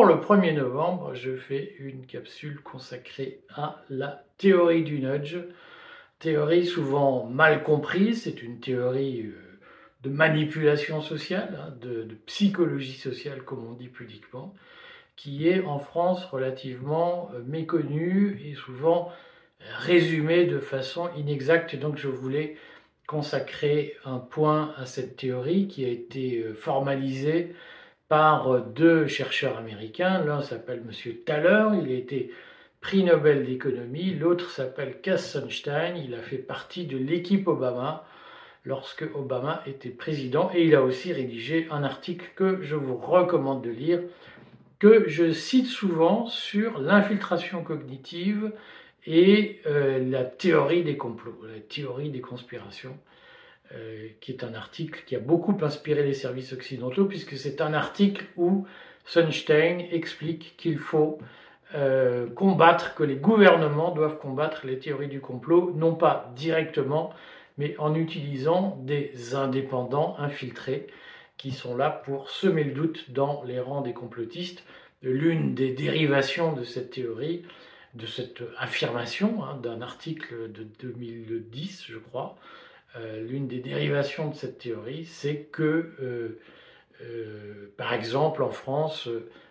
Pour le 1er novembre, je fais une capsule consacrée à la théorie du nudge. Théorie souvent mal comprise, c'est une théorie euh, de manipulation sociale, hein, de, psychologie sociale comme on dit pudiquement, qui est en France relativement euh, méconnue et souvent résumée de façon inexacte. Donc je voulais consacrer un point à cette théorie qui a été euh, formalisée par deux chercheurs américains. L'un s'appelle M. Thaler, il a été prix Nobel d'économie. L'autre s'appelle Cass Sunstein, il a fait partie de l'équipe Obama lorsque Obama était président et il a aussi rédigé un article que je vous recommande de lire, que je cite souvent sur l'infiltration cognitive et euh, la théorie des complots, la théorie des conspirations. Euh, qui est un article qui a beaucoup inspiré les services occidentaux, puisque c'est un article où Sunstein explique qu'il faut euh, combattre, que les gouvernements doivent combattre les théories du complot, non pas directement, mais en utilisant des indépendants infiltrés qui sont là pour semer le doute dans les rangs des complotistes. L'une des dérivations de cette théorie, de cette affirmation, hein, d'un article de 2010, je crois, euh, l'une des dérivations de cette théorie, c'est que, euh, euh, par exemple, en France,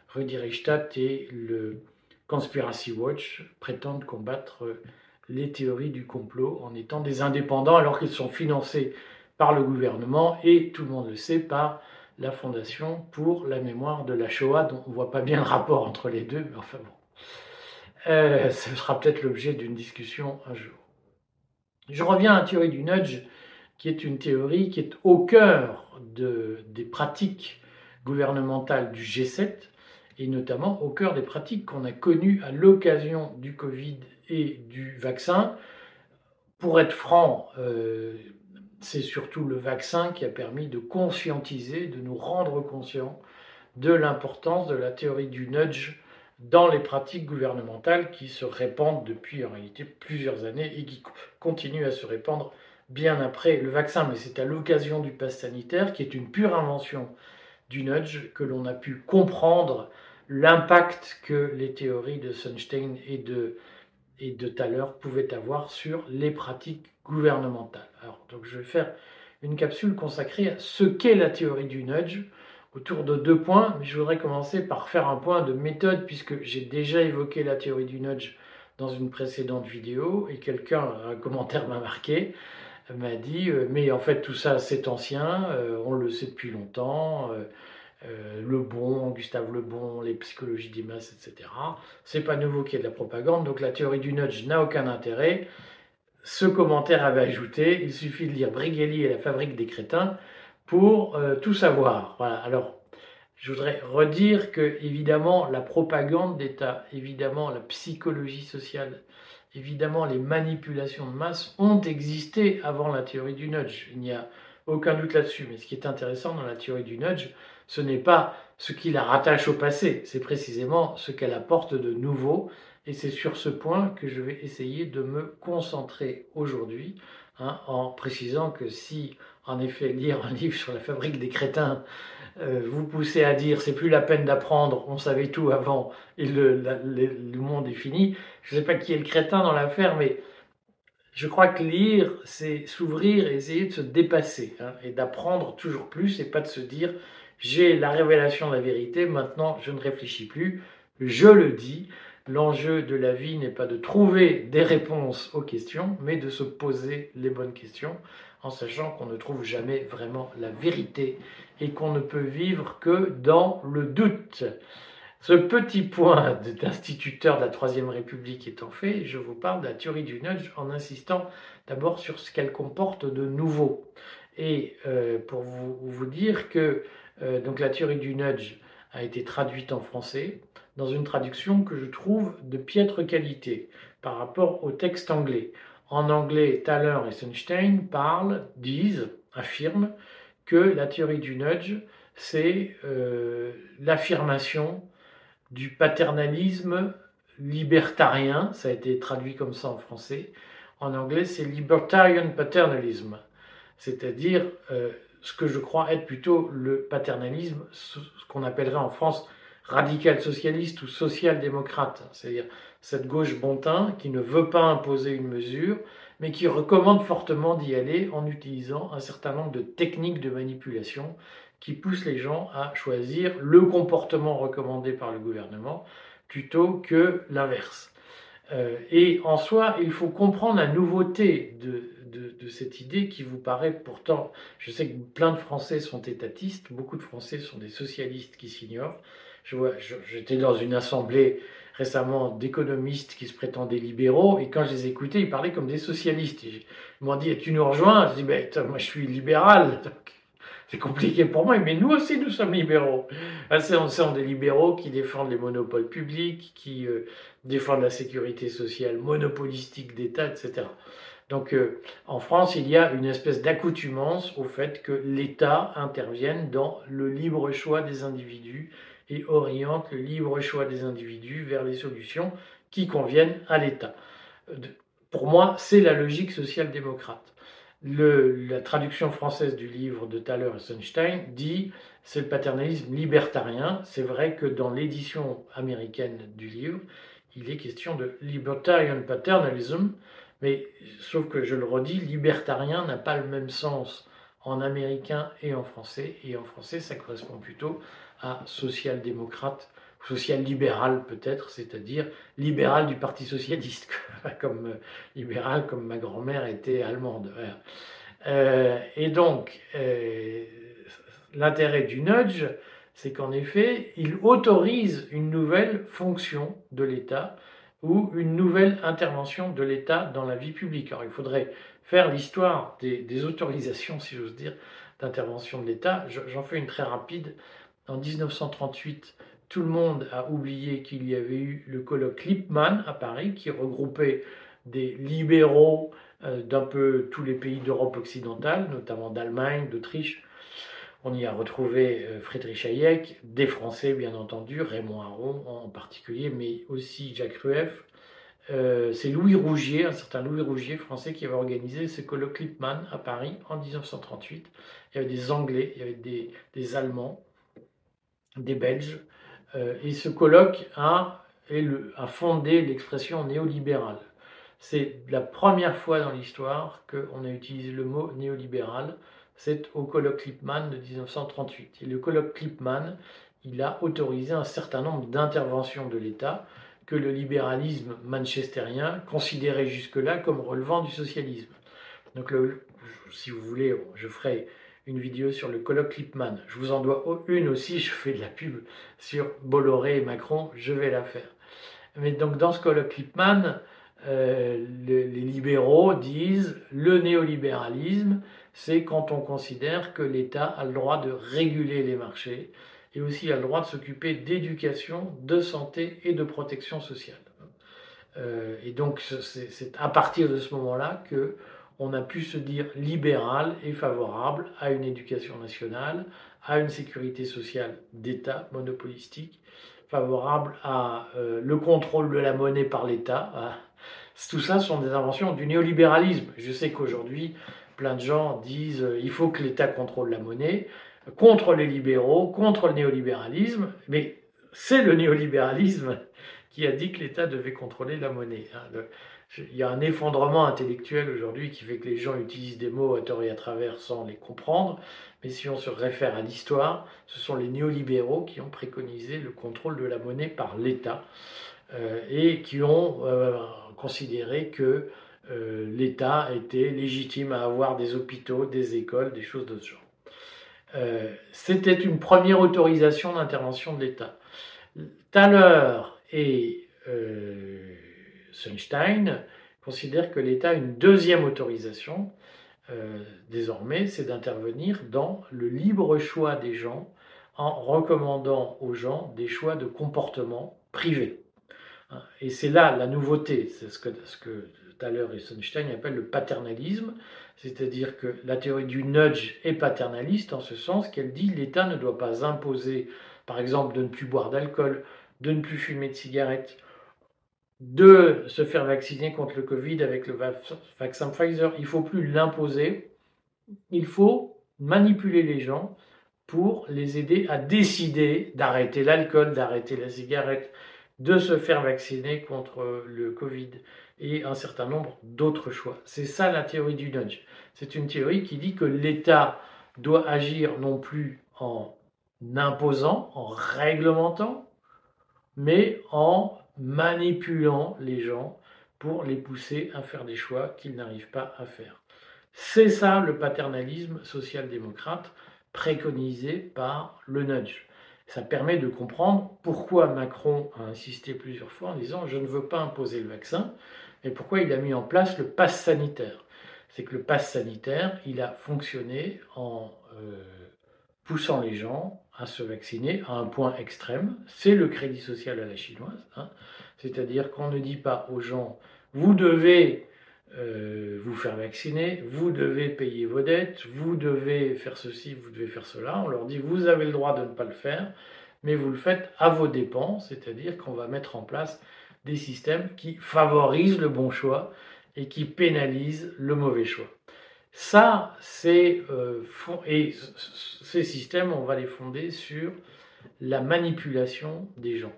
Rudi Reichstadt et le Conspiracy Watch prétendent combattre les théories du complot en étant des indépendants alors qu'ils sont financés par le gouvernement et, tout le monde le sait, par la Fondation pour la mémoire de la Shoah, dont on ne voit pas bien le rapport entre les deux, mais enfin bon. ce sera peut-être l'objet d'une discussion un jour. Je reviens à la théorie du nudge, qui est une théorie qui est au cœur des pratiques gouvernementales du G7 et notamment au cœur des pratiques qu'on a connues à l'occasion du Covid et du vaccin. Pour être franc, euh, c'est surtout le vaccin qui a permis de conscientiser, de nous rendre conscients de l'importance de la théorie du nudge dans les pratiques gouvernementales qui se répandent depuis en réalité plusieurs années et qui continuent à se répandre bien après le vaccin. Mais c'est à l'occasion du pass sanitaire, qui est une pure invention du nudge, que l'on a pu comprendre l'impact que les théories de Sunstein et de, et de pouvaient avoir sur les pratiques gouvernementales. Alors, donc je vais faire une capsule consacrée à ce qu'est la théorie du nudge, autour de deux points, mais je voudrais commencer par faire un point de méthode, puisque j'ai déjà évoqué la théorie du nudge dans une précédente vidéo, et quelqu'un, un commentaire m'a marqué, m'a dit, euh, mais en fait tout ça c'est ancien, euh, on le sait depuis longtemps, euh, Le Bon, Gustave Le Bon, les psychologies des masses, etc. C'est pas nouveau qu'il y ait de la propagande, donc la théorie du nudge n'a aucun intérêt. Ce commentaire avait ajouté, il suffit de lire Brigelli et la fabrique des crétins pour tout savoir. Voilà. Alors, je voudrais redire que, évidemment, la propagande d'État, évidemment, la psychologie sociale, évidemment, les manipulations de masse ont existé avant la théorie du nudge. Il n'y a aucun doute là-dessus. Mais ce qui est intéressant dans la théorie du nudge, ce n'est pas ce qui la rattache au passé, c'est précisément ce qu'elle apporte de nouveau. Et c'est sur ce point que je vais essayer de me concentrer aujourd'hui, hein, en précisant que si en effet, lire un livre sur la fabrique des crétins vous poussez à dire c'est plus la peine d'apprendre, on savait tout avant et le, monde est fini. Je ne sais pas qui est le crétin dans l'affaire, mais je crois que lire, c'est s'ouvrir et essayer de se dépasser hein, et d'apprendre toujours plus et pas de se dire j'ai la révélation de la vérité, maintenant je ne réfléchis plus, je le dis. L'enjeu de la vie n'est pas de trouver des réponses aux questions, mais de se poser les bonnes questions en sachant qu'on ne trouve jamais vraiment la vérité et qu'on ne peut vivre que dans le doute. Ce petit point d'instituteur de la Troisième République étant fait, je vous parle de la théorie du nudge en insistant d'abord sur ce qu'elle comporte de nouveau. Et euh, pour vous, dire que euh, donc la théorie du nudge a été traduite en français dans une traduction que je trouve de piètre qualité par rapport au texte anglais. En anglais, Thaler et Sunstein parlent, disent, affirment que la théorie du nudge, c'est euh, l'affirmation du paternalisme libertarien, ça a été traduit comme ça en français. En anglais, c'est libertarian paternalism, c'est-à-dire euh, ce que je crois être plutôt le paternalisme, ce qu'on appellerait en France radical socialiste ou social-démocrate, c'est-à-dire cette gauche bontin qui ne veut pas imposer une mesure, mais qui recommande fortement d'y aller en utilisant un certain nombre de techniques de manipulation qui poussent les gens à choisir le comportement recommandé par le gouvernement plutôt que l'inverse. Euh, et en soi, il faut comprendre la nouveauté de, cette idée qui vous paraît pourtant, je sais que plein de Français sont étatistes, beaucoup de Français sont des socialistes qui s'ignorent. J'étais dans une assemblée récemment d'économistes qui se prétendaient libéraux, et quand je les écoutais, ils parlaient comme des socialistes. Ils m'ont dit, tu nous rejoins? Je dis, ben, moi je suis libéral, c'est compliqué pour moi, mais nous aussi nous sommes libéraux. C'est on sont des libéraux qui défendent les monopoles publics, qui euh, défendent la sécurité sociale monopolistique d'État, etc. Donc euh, en France, il y a une espèce d'accoutumance au fait que l'État intervienne dans le libre choix des individus et oriente le libre choix des individus vers les solutions qui conviennent à l'État. Pour moi, c'est la logique social-démocrate. la traduction française du livre de Thaler et Sunstein dit c'est le paternalisme libertarien. C'est vrai que dans l'édition américaine du livre, il est question de libertarian paternalism, mais sauf que je le redis, libertarien n'a pas le même sens en américain et en français, et en français ça correspond plutôt social-démocrate, social-libéral peut-être, c'est-à-dire libéral du Parti socialiste, comme euh, libéral comme ma grand-mère était allemande. Euh, et donc, euh, l'intérêt du nudge, c'est qu'en effet, il autorise une nouvelle fonction de l'État ou une nouvelle intervention de l'État dans la vie publique. Alors il faudrait faire l'histoire des, autorisations, si j'ose dire, d'intervention de l'État. J'en fais une très rapide. En 1938, tout le monde a oublié qu'il y avait eu le colloque Lippmann à Paris qui regroupait des libéraux euh, d'un peu tous les pays d'Europe occidentale, notamment d'Allemagne, d'Autriche, on y a retrouvé euh, Friedrich Hayek, des Français bien entendu, Raymond Aron en particulier, mais aussi Jacques Rueff. Euh, c'est Louis Rougier, un certain Louis Rougier français qui avait organisé ce colloque Lippmann à Paris en 1938. Il y avait des Anglais, il y avait des, Allemands, des Belges. Euh, et ce colloque a, a fondé l'expression néolibérale. C'est la première fois dans l'histoire qu'on a utilisé le mot néolibéral c'est au colloque Lippmann de 1938. Et le colloque Lippmann, il a autorisé un certain nombre d'interventions de l'État que le libéralisme manchestérien considérait jusque-là comme relevant du socialisme. Donc, si vous voulez, je ferai une vidéo sur le colloque Lippmann. Je vous en dois une aussi, je fais de la pub sur Bolloré et Macron, je vais la faire. Mais donc, dans ce colloque Lippmann, euh, les libéraux disent le néolibéralisme, c'est quand on considère que l'État a le droit de réguler les marchés et aussi a le droit de s'occuper d'éducation, de santé et de protection sociale. Euh, et donc c'est à partir de ce moment-là que on a pu se dire libéral et favorable à une éducation nationale, à une sécurité sociale d'État monopolistique, favorable à euh, le contrôle de la monnaie par l'État. Tout ça sont des inventions du néolibéralisme. Je sais qu'aujourd'hui, plein de gens disent euh, il faut que l'État contrôle la monnaie, contre les libéraux, contre le néolibéralisme, mais c'est le néolibéralisme qui a dit que l'État devait contrôler la monnaie. Hein. Il y a un effondrement intellectuel aujourd'hui qui fait que les gens utilisent des mots à tort et à travers sans les comprendre, mais si on se réfère à l'histoire, ce sont les néolibéraux qui ont préconisé le contrôle de la monnaie par l'État euh, et qui ont euh, considéré que euh, l'État était légitime à avoir des hôpitaux, des écoles, des choses de ce genre. C'était une première autorisation d'intervention de l'État. Thaler et Sunstein considèrent que l'État a une deuxième autorisation, désormais, c'est d'intervenir dans le libre choix des gens en recommandant aux gens des choix de comportement privés. Et c'est là la nouveauté, c'est ce que, ce que Thaler et Sunstein appellent le paternalisme, c'est-à-dire que la théorie du nudge est paternaliste en ce sens qu'elle dit l'État ne doit pas imposer, par exemple, de ne plus boire d'alcool, de ne plus fumer de cigarettes, de se faire vacciner contre le Covid avec le vaccin Pfizer. Il ne faut plus l'imposer, il faut manipuler les gens pour les aider à décider d'arrêter l'alcool, d'arrêter la cigarette, de se faire vacciner contre le Covid et un certain nombre d'autres choix. C'est ça la théorie du nudge. C'est une théorie qui dit que l'État doit agir non plus en imposant, en réglementant, mais en manipulant les gens pour les pousser à faire des choix qu'ils n'arrivent pas à faire. C'est ça le paternalisme social-démocrate préconisé par le nudge. Ça permet de comprendre pourquoi Macron a insisté plusieurs fois en disant je ne veux pas imposer le vaccin, et pourquoi il a mis en place le pass sanitaire. C'est que le pass sanitaire, il a fonctionné en euh, poussant les gens à se vacciner à un point extrême. C'est le crédit social à la chinoise. Hein. C'est-à-dire qu'on ne dit pas aux gens vous devez euh, vous faire vacciner, vous devez payer vos dettes, vous devez faire ceci, vous devez faire cela. On leur dit vous avez le droit de ne pas le faire, mais vous le faites à vos dépens, c'est-à-dire qu'on va mettre en place des systèmes qui favorisent le bon choix et qui pénalisent le mauvais choix. Ça, c'est euh, et ces systèmes, on va les fonder sur la manipulation des gens.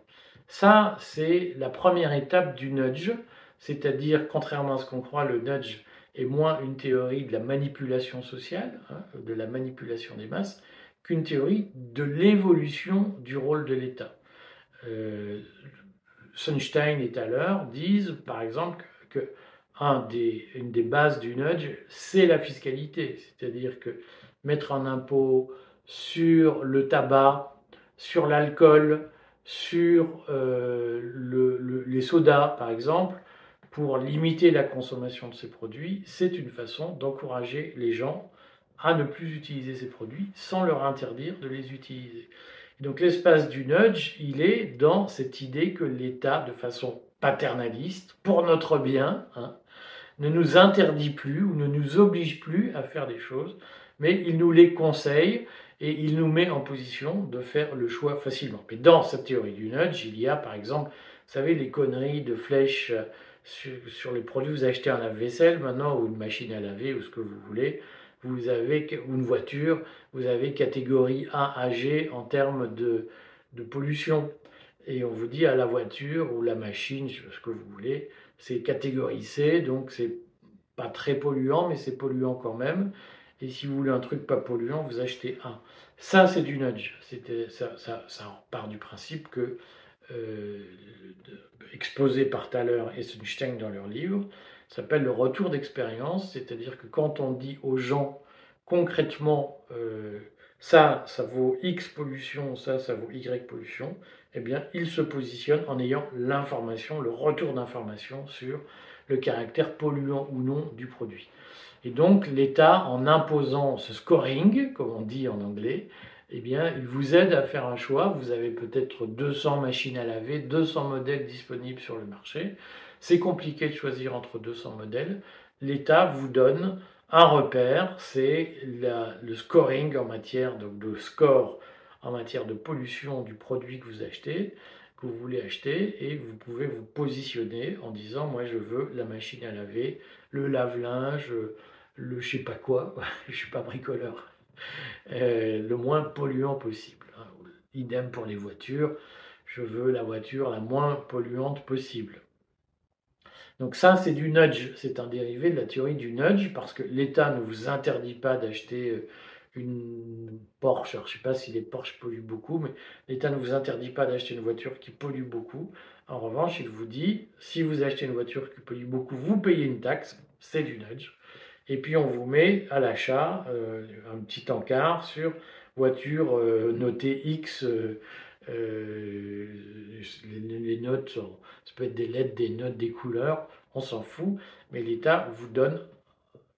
Ça, c'est la première étape du nudge. C'est-à-dire, contrairement à ce qu'on croit, le nudge est moins une théorie de la manipulation sociale, hein, de la manipulation des masses, qu'une théorie de l'évolution du rôle de l'État. Euh, Sunstein et Thaler disent, par exemple, que une des bases du nudge, c'est la fiscalité. C'est-à-dire que mettre un impôt sur le tabac, sur l'alcool, sur euh, les sodas, par exemple, pour limiter la consommation de ces produits, c'est une façon d'encourager les gens à ne plus utiliser ces produits sans leur interdire de les utiliser. donc l'espace du nudge, il est dans cette idée que l'État, de façon paternaliste, pour notre bien, hein, ne nous interdit plus ou ne nous oblige plus à faire des choses, mais il nous les conseille et il nous met en position de faire le choix facilement. Mais dans cette théorie du nudge, il y a par exemple, vous savez, les conneries de flèches sur, les produits, vous achetez un lave-vaisselle maintenant, ou une machine à laver, ou ce que vous voulez, vous avez, ou une voiture, vous avez catégorie A à G en termes de, de pollution. Et on vous dit à la voiture ou la machine, ce que vous voulez, c'est catégorie C, donc c'est pas très polluant, mais c'est polluant quand même. Et si vous voulez un truc pas polluant, vous achetez un. Ça, c'est du nudge. Ça, part du principe que euh, exposé par Thaler et Sunstein dans leur livre, s'appelle le retour d'expérience, c'est-à-dire que quand on dit aux gens concrètement euh, ça, ça vaut X pollution, ça, ça vaut Y pollution, eh bien, ils se positionnent en ayant l'information, le retour d'information sur le caractère polluant ou non du produit. Et donc, l'État, en imposant ce scoring, comme on dit en anglais, eh bien, il vous aide à faire un choix. Vous avez peut-être 200 machines à laver, 200 modèles disponibles sur le marché. C'est compliqué de choisir entre 200 modèles. L'État vous donne un repère, c'est le scoring en matière de, score en matière de pollution du produit que vous achetez, que vous voulez acheter, et vous pouvez vous positionner en disant moi je veux la machine à laver, le lave-linge, le je sais pas quoi, je suis pas bricoleur euh, le moins polluant possible. Hein. Idem pour les voitures, je veux la voiture la moins polluante possible. Donc ça, c'est du nudge, c'est un dérivé de la théorie du nudge, parce que l'État ne vous interdit pas d'acheter euh, une Porsche. je ne sais pas si les Porsche polluent beaucoup, mais l'État ne vous interdit pas d'acheter une voiture qui pollue beaucoup. En revanche, il vous dit, si vous achetez une voiture qui pollue beaucoup, vous payez une taxe, c'est du nudge. Et puis on vous met à l'achat euh, un petit encart sur voiture euh, notée X. les, notes, ça peut être des lettres, des notes, des couleurs, on s'en fout, mais l'État vous donne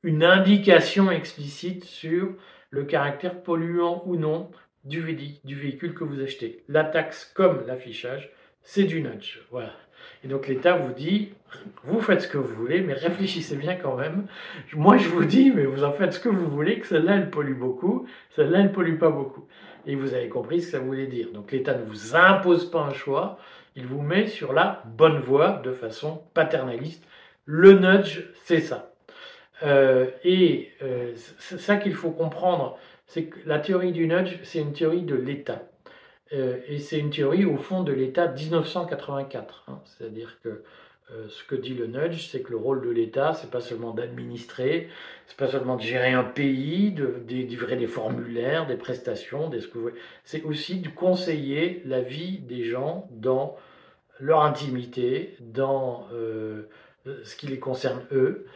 une indication explicite sur le caractère polluant ou non du, du véhicule que vous achetez. La taxe comme l'affichage, c'est du nudge. Voilà. Et donc l'État vous dit, vous faites ce que vous voulez, mais réfléchissez bien quand même. Moi je vous dis, mais vous en faites ce que vous voulez, que celle-là elle pollue beaucoup, celle-là elle pollue pas beaucoup. Et vous avez compris ce que ça voulait dire. Donc l'État ne vous impose pas un choix, il vous met sur la bonne voie de façon paternaliste. Le nudge, c'est ça. Euh, et euh, ça qu'il faut comprendre, c'est que la théorie du nudge, c'est une théorie de l'État. Euh, et c'est une théorie au fond de l'État 1984. Hein. C'est-à-dire que euh, ce que dit le nudge, c'est que le rôle de l'État, c'est pas seulement d'administrer, c'est pas seulement de gérer un pays, de, livrer des formulaires, des prestations, des c'est aussi de conseiller la vie des gens dans leur intimité, dans euh, ce qui les concerne eux.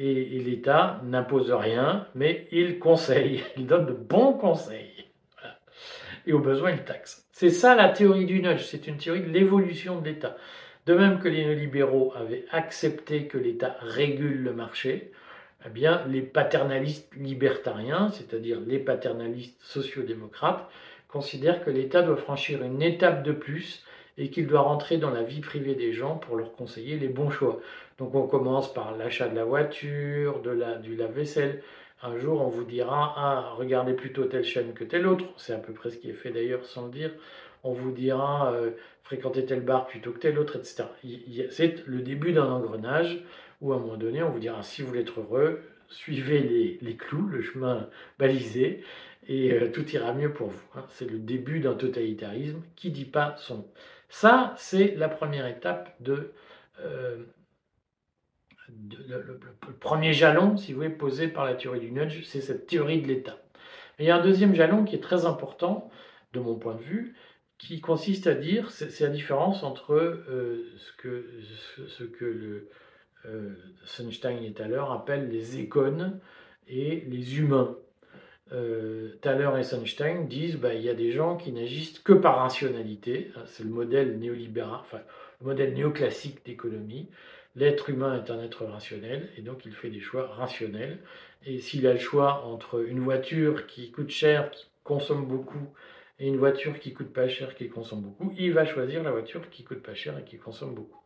Et, l'État n'impose rien, mais il conseille, il donne de bons conseils. Et au besoin, il taxe. C'est ça la théorie du nudge, c'est une théorie de l'évolution de l'État. De même que les néolibéraux avaient accepté que l'État régule le marché, eh bien, les paternalistes libertariens, c'est-à-dire les paternalistes sociodémocrates, considèrent que l'État doit franchir une étape de plus et qu'il doit rentrer dans la vie privée des gens pour leur conseiller les bons choix. Donc on commence par l'achat de la voiture, de la, du lave-vaisselle. Un jour, on vous dira, ah, regardez plutôt telle chaîne que telle autre. C'est à peu près ce qui est fait d'ailleurs sans le dire. On vous dira, euh, fréquenter tel bar plutôt que tel autre, etc. C'est le début d'un engrenage où à un moment donné, on vous dira, si vous voulez être heureux, suivez les, les clous, le chemin balisé, et euh, tout ira mieux pour vous. Hein. C'est le début d'un totalitarisme qui dit pas son Ça, c'est la première étape de, euh, le, premier jalon, si vous voulez, posé par la théorie du nudge, c'est cette théorie de l'État. Il y a un deuxième jalon qui est très important, de mon point de vue, qui consiste à dire, c'est la différence entre euh, ce, que, ce, que euh, Sunstein et Thaler appellent les écones et les humains. Euh, Thaler et Sunstein disent bah, il y a des gens qui n'agissent que par rationalité, c'est le modèle néolibéral, enfin le modèle néoclassique d'économie. L'être humain est un être rationnel et donc il fait des choix rationnels. Et s'il a le choix entre une voiture qui coûte cher, qui consomme beaucoup, et une voiture qui coûte pas cher, qui consomme beaucoup, il va choisir la voiture qui coûte pas cher et qui consomme beaucoup.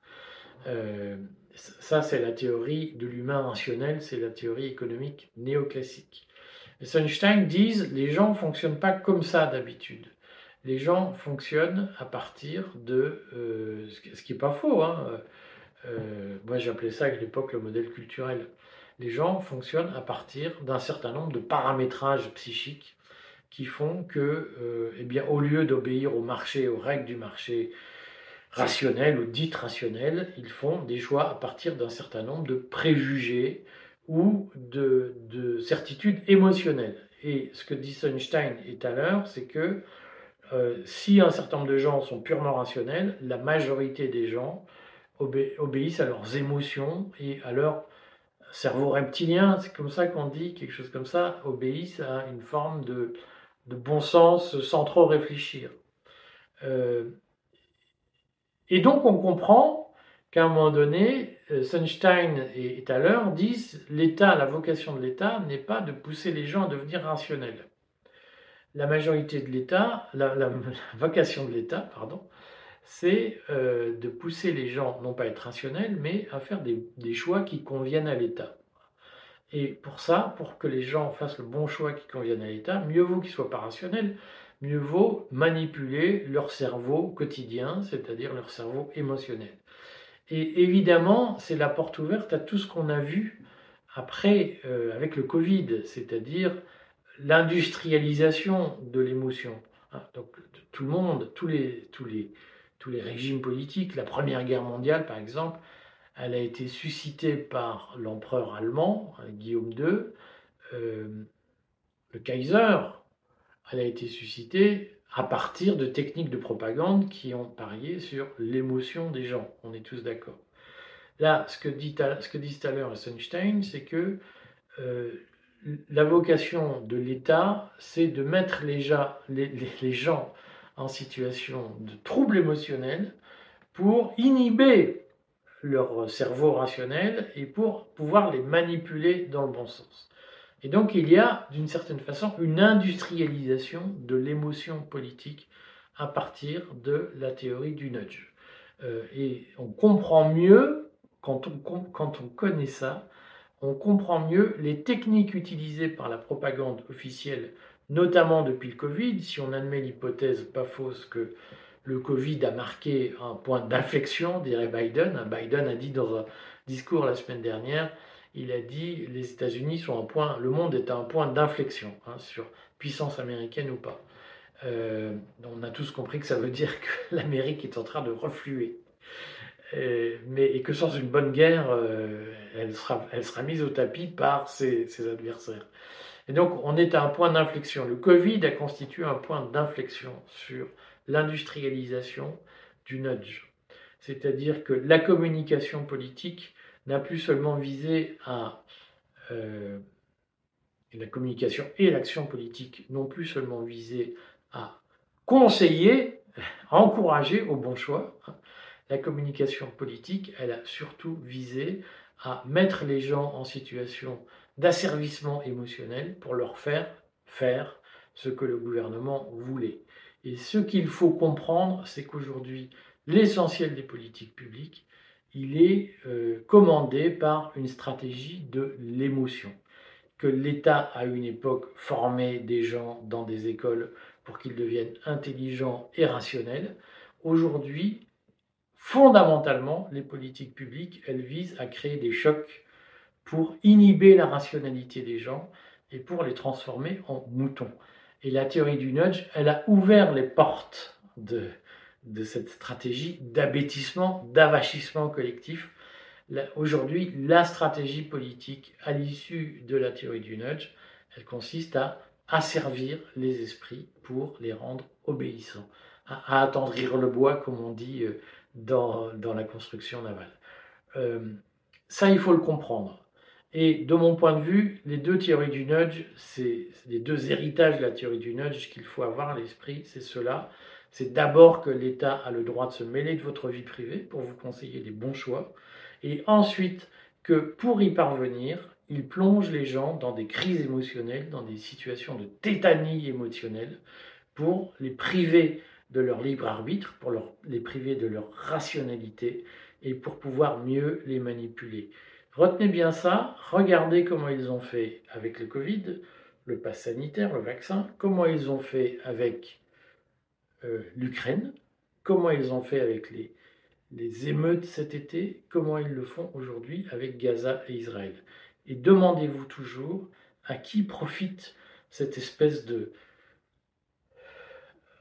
Euh, ça, c'est la théorie de l'humain rationnel, c'est la théorie économique néoclassique. Sunstein disent les gens fonctionnent pas comme ça d'habitude. Les gens fonctionnent à partir de euh, ce qui n'est pas faux. Hein. Euh, moi, j'appelais ça à l'époque le modèle culturel. Les gens fonctionnent à partir d'un certain nombre de paramétrages psychiques qui font que, euh, eh bien, au lieu d'obéir au marché, aux règles du marché rationnel ou dites rationnelles, ils font des choix à partir d'un certain nombre de préjugés ou de, certitudes émotionnelles. Et ce que dit Sunstein tout à l'heure, c'est que euh, si un certain nombre de gens sont purement rationnels, la majorité des gens obéissent à leurs émotions et à leur cerveau reptilien, c'est comme ça qu'on dit, quelque chose comme ça, obéissent à une forme de, de bon sens sans trop réfléchir. Euh, et donc on comprend qu'à un moment donné, Sunstein et Thaler disent l'État, la vocation de l'État n'est pas de pousser les gens à devenir rationnels. La majorité de l'État, la, vocation de l'État, pardon, c'est euh, de pousser les gens non pas à être rationnels, mais à faire des choix qui conviennent à l'État. Et pour ça, pour que les gens fassent le bon choix qui convienne à l'État, mieux vaut qu'ils soient pas rationnels, mieux vaut manipuler leur cerveau quotidien, c'est-à-dire leur cerveau émotionnel. Et évidemment, c'est la porte ouverte à tout ce qu'on a vu après euh, avec le Covid, c'est-à-dire l'industrialisation de l'émotion. Hein, donc tout le monde, tous les, tous, les, tous les régimes politiques, la Première Guerre mondiale par exemple, elle a été suscitée par l'empereur allemand, hein, Guillaume II. Euh, le Kaiser, elle a été suscitée à partir de techniques de propagande qui ont parié sur l'émotion des gens. On est tous d'accord. Là, ce que, dit, ce que disent tout à l'heure c'est que euh, la vocation de l'État, c'est de mettre les gens en situation de trouble émotionnel pour inhiber leur cerveau rationnel et pour pouvoir les manipuler dans le bon sens. Et donc il y a d'une certaine façon une industrialisation de l'émotion politique à partir de la théorie du nudge. Euh, et on comprend mieux, quand on, quand on connaît ça, on comprend mieux les techniques utilisées par la propagande officielle, notamment depuis le Covid, si on admet l'hypothèse pas fausse que le Covid a marqué un point d'inflexion, dirait Biden. Biden a dit dans un discours la semaine dernière, il a dit les États-Unis sont un point, le monde est à un point d'inflexion hein, sur puissance américaine ou pas. Euh, on a tous compris que ça veut dire que l'Amérique est en train de refluer. Euh, mais, et que sans une bonne guerre, euh, elle, sera, mise au tapis par ses adversaires. Et donc, on est à un point d'inflexion. Le Covid a constitué un point d'inflexion sur l'industrialisation du nudge. C'est-à-dire que la communication politique n'a plus seulement visé à... Euh, la communication et l'action politique n'ont plus seulement visé à conseiller, encourager au bon choix. La communication politique, elle a surtout visé à mettre les gens en situation d'asservissement émotionnel pour leur faire faire ce que le gouvernement voulait. Et ce qu'il faut comprendre, c'est qu'aujourd'hui, l'essentiel des politiques publiques, il est euh, commandé par une stratégie de l'émotion. Que l'État, à une époque, formait des gens dans des écoles pour qu'ils deviennent intelligents et rationnels. Aujourd'hui, fondamentalement, les politiques publiques, elles visent à créer des chocs pour inhiber la rationalité des gens et pour les transformer en moutons. Et la théorie du nudge, elle a ouvert les portes de, de cette stratégie d'abêtissement, d'avachissement collectif. Aujourd'hui, la stratégie politique à l'issue de la théorie du nudge, elle consiste à asservir les esprits pour les rendre obéissants, à, attendrir le bois, comme on dit euh, dans, dans la construction navale. Euh, ça, il faut le comprendre. Et de mon point de vue, les deux théories du nudge, c'est les deux héritages de la théorie du nudge qu'il faut avoir à l'esprit, c'est cela. C'est d'abord que l'État a le droit de se mêler de votre vie privée pour vous conseiller des bons choix, et ensuite que pour y parvenir, il plonge les gens dans des crises émotionnelles, dans des situations de tétanie émotionnelle, pour les priver de leur libre arbitre, pour les priver de leur rationalité, et pour pouvoir mieux les manipuler. Retenez bien ça, regardez comment ils ont fait avec le Covid, le pass sanitaire, le vaccin, comment ils ont fait avec euh, l'Ukraine, comment ils ont fait avec les, les émeutes cet été, comment ils le font aujourd'hui avec Gaza et Israël. Et demandez-vous toujours à qui profite cette espèce de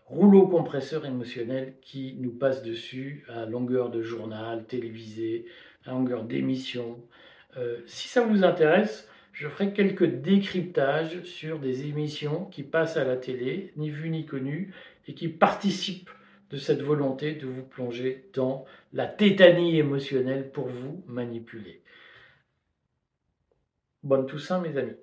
rouleau compresseur émotionnel qui nous passe dessus à longueur de journal, télévisé, à longueur d'émission. Euh, si ça vous intéresse, je ferai quelques décryptages sur des émissions qui passent à la télé, ni vues ni connues, et qui participent de cette volonté de vous plonger dans la tétanie émotionnelle pour vous manipuler. Bonne Toussaint, mes amis.